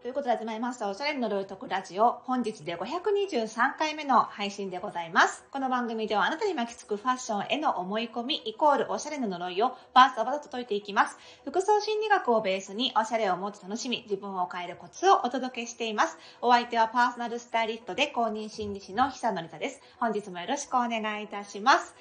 ということで始まりました、おしゃれの呪いとくラジオ。本日で523回目の配信でございます。この番組ではあなたに巻きつくファッションへの思い込み、イコールおしゃれの呪いをバーストバーと解いていきます。服装心理学をベースにおしゃれをもっと楽しみ、自分を変えるコツをお届けしています。お相手はパーソナルスタイリストで公認心理師の久野里太です。本日もよろしくお願いいたします。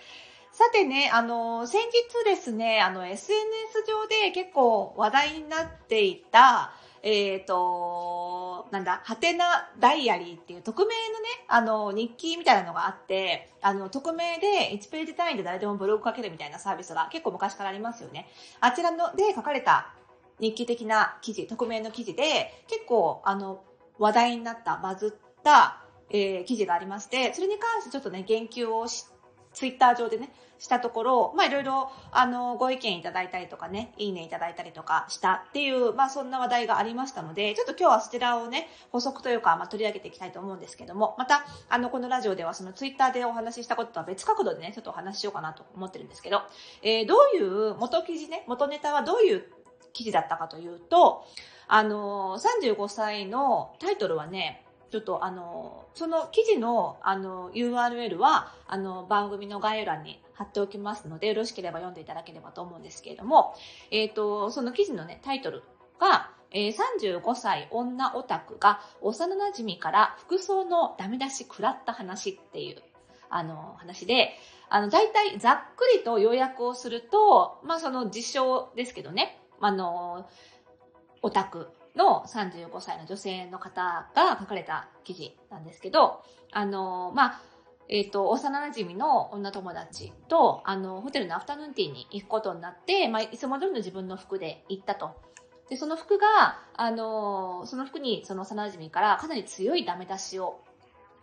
さてね、あの、先日ですね、あの、SNS 上で結構話題になっていた、えっ、ー、と、なんだ、はてなダイアリーっていう匿名のね、あの、日記みたいなのがあって、あの、匿名で1ページ単位で誰でもブログ書けるみたいなサービスが結構昔からありますよね。あちらので書かれた日記的な記事、匿名の記事で、結構、あの、話題になった、バズった、えー、記事がありまして、それに関してちょっとね、言及をして、ツイッター上でね、したところ、まあいろいろ、あの、ご意見いただいたりとかね、いいねいただいたりとかしたっていう、まあそんな話題がありましたので、ちょっと今日はそちらをね、補足というか、まあ取り上げていきたいと思うんですけども、また、あの、このラジオではそのツイッターでお話ししたこととは別角度でね、ちょっとお話ししようかなと思ってるんですけど、えー、どういう元記事ね、元ネタはどういう記事だったかというと、あの、35歳のタイトルはね、ちょっとあの、その記事のあの URL はあの番組の概要欄に貼っておきますので、よろしければ読んでいただければと思うんですけれども、えっ、ー、と、その記事のね、タイトルが、えー、35歳女オタクが幼馴染から服装のダメ出し食らった話っていう、あの、話で、あの、大体ざっくりと要約をすると、まあその実証ですけどね、あの、オタクの35歳の女性の方が書かれた記事なんですけど、あの、まあ、えっ、ー、と、幼馴染の女友達と、あの、ホテルのアフタヌーンティーに行くことになって、まあ、いつも通りの自分の服で行ったと。で、その服が、あの、その服にその幼馴染からかなり強いダメ出しを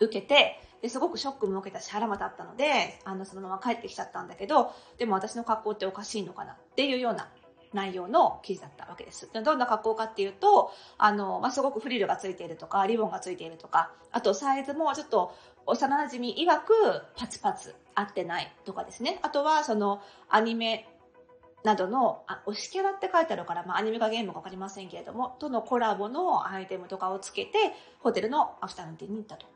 受けて、ですごくショックも受けたし腹も立ったので、あの、そのまま帰ってきちゃったんだけど、でも私の格好っておかしいのかなっていうような内容の記事だったわけです。どんな格好かっていうと、あの、まあ、すごくフリルがついているとか、リボンがついているとか、あとサイズもちょっと幼馴染曰くパツパツ合ってないとかですね。あとはそのアニメなどの、あ、推しキャラって書いてあるから、まあ、アニメかゲームかわかりませんけれども、とのコラボのアイテムとかをつけて、ホテルのアフタヌーンティーに行ったと。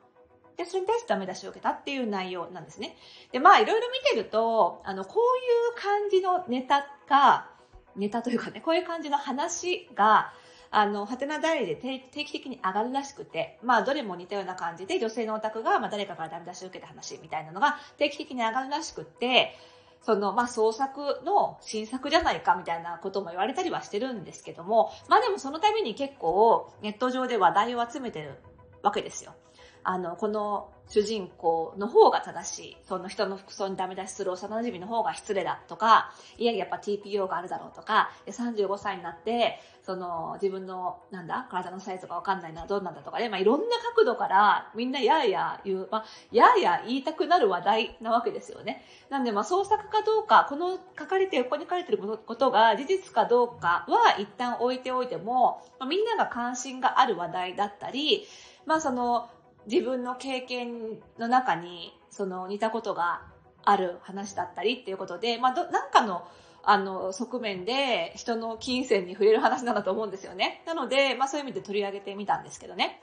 で、それに対してダメ出しを受けたっていう内容なんですね。で、まあ、いろいろ見てると、あの、こういう感じのネタが、ネタというかね、こういう感じの話が、あの、ハテナダイで定期的に上がるらしくて、まあ、どれも似たような感じで、女性のオタクが、まあ、誰かからダメ出しを受けた話みたいなのが定期的に上がるらしくて、その、まあ、創作の新作じゃないかみたいなことも言われたりはしてるんですけども、まあでもそのために結構ネット上で話題を集めてるわけですよ。あの、この主人公の方が正しい。その人の服装にダメ出しする幼馴染の方が失礼だとか、いややっぱ TPO があるだろうとか、35歳になって、その自分の、なんだ、体のサイズがわかんないのはどうなんだとかね、まあいろんな角度からみんなやーや言う、まあ、やーや言いたくなる話題なわけですよね。なんでまあ創作かどうか、この書かれて、横に書かれてることが事実かどうかは一旦置いておいても、まあ、みんなが関心がある話題だったり、まあその、自分の経験の中に、その似たことがある話だったりっていうことで、まあ、ど、なんかの、あの、側面で人の金銭に触れる話なんだと思うんですよね。なので、まあそういう意味で取り上げてみたんですけどね。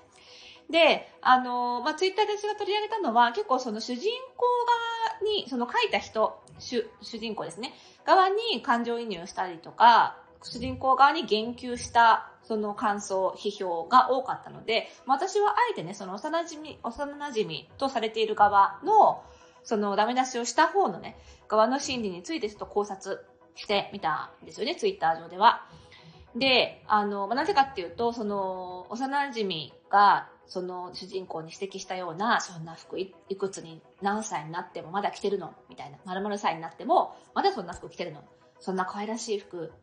で、あの、まあツイッターで私が取り上げたのは、結構その主人公側に、その書いた人、主、主人公ですね、側に感情移入したりとか、主人公側に言及したその感想、批評が多かったので、私はあえてね、その幼馴染、幼馴染とされている側の、そのダメ出しをした方のね、側の心理についてちょっと考察してみたんですよね、ツイッター上では。で、あの、まあ、なぜかっていうと、その、幼馴染が、その主人公に指摘したような、そんな服いくつに何歳になってもまだ着てるの？みたいな。丸々歳になっても、まだそんな服着てるの？そんな可愛らしい服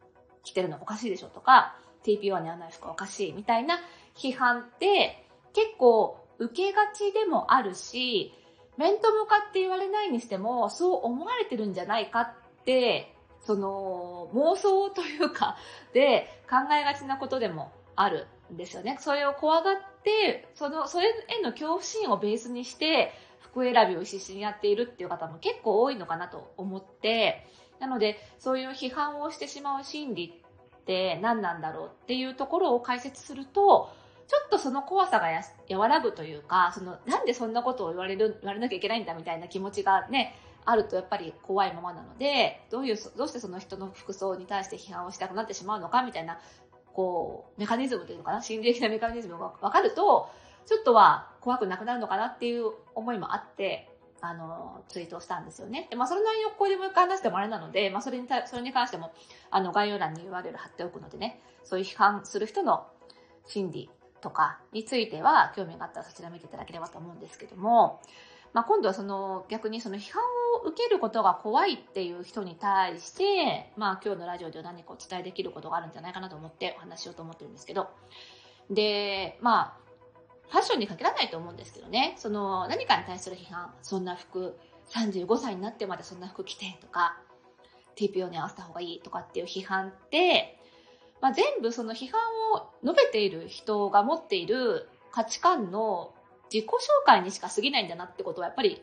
着てるのおかしいでしょとか、TPO にはない服おかしいみたいな批判って結構受けがちでもあるし、面と向かって言われないにしても、そう思われてるんじゃないかって、その妄想というか、で考えがちなことでもあるんですよね。それを怖がって、その、それへの恐怖心をベースにして、服選びを必死にやっているっていう方も結構多いのかなと思って、なので、そういう批判をしてしまう心理って何なんだろうっていうところを解説すると、ちょっとその怖さが和らぐというか、その、なんでそんなことを言われる、言われなきゃいけないんだみたいな気持ちがね、あるとやっぱり怖いままなので、どういう、どうしてその人の服装に対して批判をしたくなってしまうのかみたいな、こう、メカニズムというのかな、心理的なメカニズムが分かると、ちょっとは怖くなくなるのかなっていう思いもあって、あの、ツイートしたんですよね。で、まあ、その内容をここでもう一回話してもあれなので、まあ、それにた、それに関しても、あの、概要欄に URL 貼っておくのでね、そういう批判する人の心理とかについては、興味があったらそちら見ていただければと思うんですけども、まあ、今度はその、逆にその批判を受けることが怖いっていう人に対して、まあ、今日のラジオでは何かお伝えできることがあるんじゃないかなと思ってお話しようと思ってるんですけど、で、まあ、ファッションに限らないと思うんですけどね、その何かに対する批判、そんな服、35歳になってまでそんな服着てとか、TPO に合わせた方がいいとかっていう批判って、まあ、全部その批判を述べている人が持っている価値観の自己紹介にしか過ぎないんだなってことはやっぱり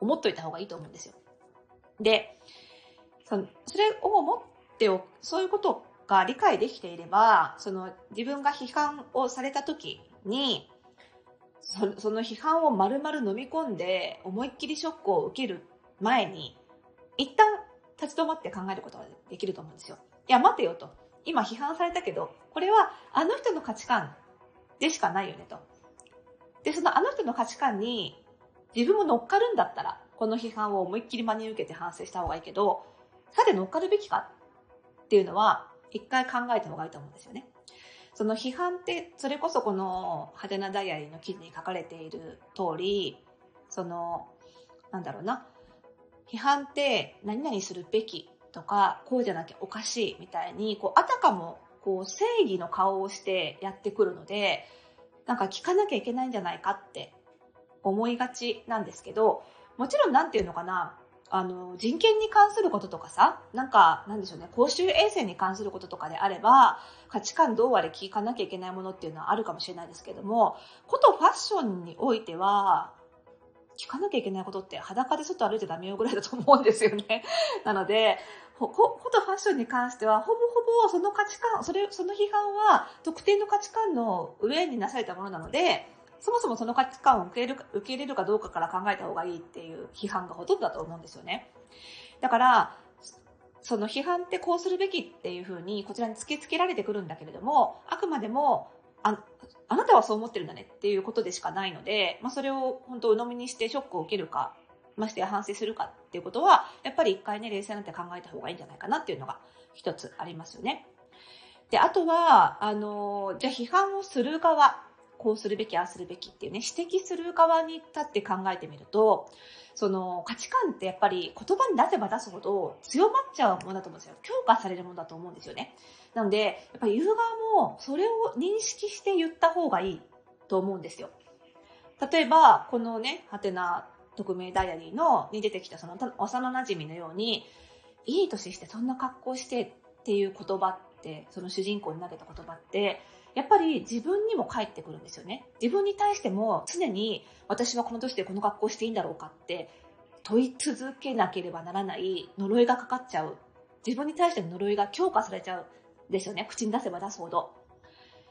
思っといた方がいいと思うんですよ。で、そのそれを思っておくそういうことが理解できていれば、その自分が批判をされた時に、そその批判を丸々飲み込んで思いっきりショックを受ける前に、一旦立ち止まって考えることができると思うんですよ。いや、待てよと。今批判されたけど、これはあの人の価値観でしかないよねと。で、そのあの人の価値観に自分も乗っかるんだったら、この批判を思いっきり真に受けて反省した方がいいけど、さて乗っかるべきかっていうのは、一回考えた方がいいと思うんですよね。その批判って、それこそこの派手なダイアリーの記事に書かれている通り、その、なんだろうな、批判って何々するべきとか、こうじゃなきゃおかしいみたいに、こう、あたかも、こう、正義の顔をしてやってくるので、なんか聞かなきゃいけないんじゃないかって思いがちなんですけど、もちろんなんていうのかな、あの、人権に関することとかさ、なんか、なんでしょうね、公衆衛生に関することとかであれば、価値観どうあれ聞かなきゃいけないものっていうのはあるかもしれないですけども、ことファッションにおいては、聞かなきゃいけないことって裸で外歩いてダメよぐらいだと思うんですよね。なので、ほ、ことファッションに関しては、ほぼほぼその価値観、それ、その批判は特定の価値観の上になされたものなので、そもそもその価値観を受け入れる受け入れるかどうかから考えた方がいいっていう批判がほとんどだと思うんですよね。だから、その批判ってこうするべきっていうふうにこちらに突きつけられてくるんだけれども、あくまでも、あ、あなたはそう思ってるんだねっていうことでしかないので、まあそれを本当鵜呑みにしてショックを受けるか、ましてや反省するかっていうことは、やっぱり一回ね、冷静になって考えた方がいいんじゃないかなっていうのが一つありますよね。で、あとは、あの、じゃあ批判をする側こうするべき、ああするべきっていうね、指摘する側に立って考えてみると、その価値観ってやっぱり言葉に出せば出すほど強まっちゃうものだと思うんですよ。強化されるものだと思うんですよね。なので、やっぱり言う側もそれを認識して言った方がいいと思うんですよ。例えば、このね、ハテナ匿名ダイアリーのに出てきたその幼馴染のように、いい年してそんな格好してっていう言葉って、その主人公に投げた言葉って、やっぱり自分にも返ってくるんですよね。自分に対しても常に私はこの年でこの格好していいんだろうかって問い続けなければならない呪いがかかっちゃう。自分に対しての呪いが強化されちゃうんですよね。口に出せば出すほど。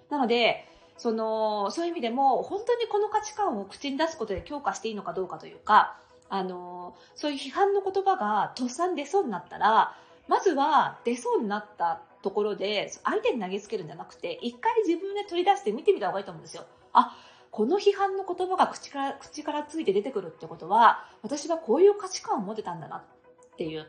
なので、その、そういう意味でも、本当にこの価値観を口に出すことで強化していいのかどうかというか、あの、そういう批判の言葉がとっさに出そうになったら、まずは出そうになったところで、相手に投げつけるんじゃなくて、一回自分で取り出して見てみた方がいいと思うんですよ。あ、この批判の言葉が口から、口からついて出てくるってことは、私はこういう価値観を持ってたんだなっていう。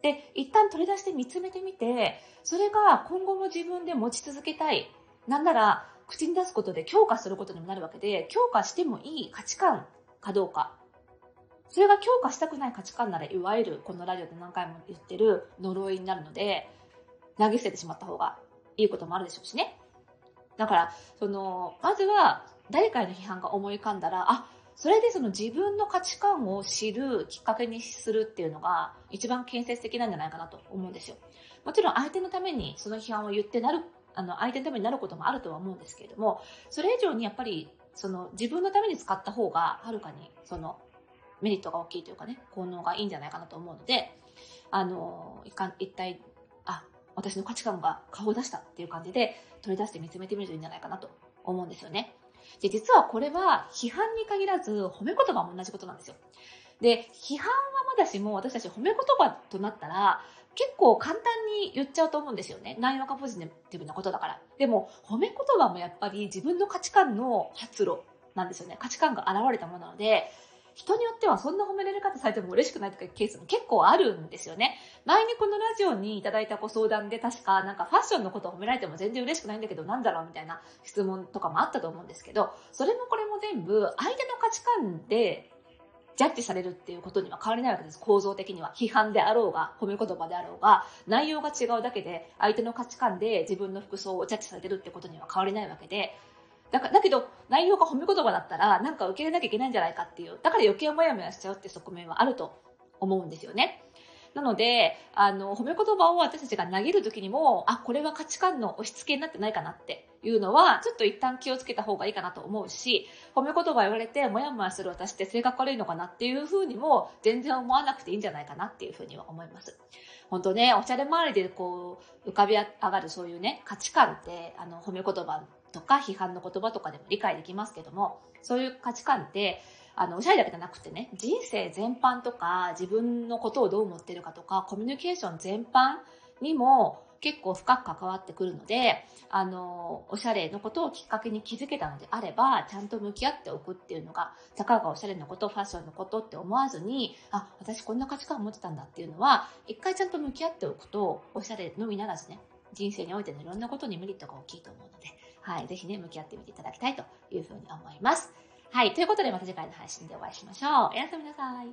で、一旦取り出して見つめてみて、それが今後も自分で持ち続けたい。なんなら、口に出すことで強化することにもなるわけで、強化してもいい価値観かどうか。それが強化したくない価値観なら、いわゆるこのラジオで何回も言ってる呪いになるので、投げ捨ててしまった方がいいこともあるでしょうしね。だから、その、まずは、誰かへの批判が思い浮かんだら、あ、それでその自分の価値観を知るきっかけにするっていうのが一番建設的なんじゃないかなと思うんですよ。もちろん相手のためにその批判を言ってなる、あの、相手のためになることもあるとは思うんですけれども、それ以上にやっぱり、その自分のために使った方が、はるかに、その、メリットが大きいというかね、効能がいいんじゃないかなと思うので、あの、一体、私の価値観が顔を出したっていう感じで取り出して見つめてみるといいんじゃないかなと思うんですよね。で、実はこれは批判に限らず褒め言葉も同じことなんですよ。で、批判はまだしも私たち褒め言葉となったら結構簡単に言っちゃうと思うんですよね。内容がポジティブなことだから。でも、褒め言葉もやっぱり自分の価値観の発露なんですよね。価値観が現れたものなので、人によってはそんな褒められ方されても嬉しくないとかいうケースも結構あるんですよね。前にこのラジオにいただいたご相談で確かなんかファッションのことを褒められても全然嬉しくないんだけどなんだろうみたいな質問とかもあったと思うんですけど、それもこれも全部相手の価値観でジャッジされるっていうことには変わりないわけです。構造的には。批判であろうが、褒め言葉であろうが、内容が違うだけで、相手の価値観で自分の服装をジャッジされてるってことには変わりないわけで、だか、だけど、内容が褒め言葉だったら、なんか受け入れなきゃいけないんじゃないかっていう、だから余計モヤモヤしちゃうって側面はあると思うんですよね。なので、あの、褒め言葉を私たちが投げるときにも、あ、これは価値観の押し付けになってないかなっていうのは、ちょっと一旦気をつけた方がいいかなと思うし、褒め言葉言われて、もやもやする私って性格悪いのかなっていうふうにも、全然思わなくていいんじゃないかなっていうふうには思います。本当ね、おしゃれ周りでこう、浮かび上がるそういうね、価値観って、あの、褒め言葉とか批判の言葉とかでも理解できますけども、そういう価値観って、あの、おしゃれだけじゃなくてね、人生全般とか、自分のことをどう思ってるかとか、コミュニケーション全般にも結構深く関わってくるので、あの、おしゃれのことをきっかけに気づけたのであれば、ちゃんと向き合っておくっていうのが、たかがおしゃれのこと、ファッションのことって思わずに、あ、私こんな価値観を持ってたんだっていうのは、一回ちゃんと向き合っておくと、おしゃれのみならずね、人生においてのいろんなことにメリットが大きいと思うので、はい、ぜひね、向き合ってみていただきたいというふうに思います。はい。ということで、また次回の配信でお会いしましょう。おやすみなさい。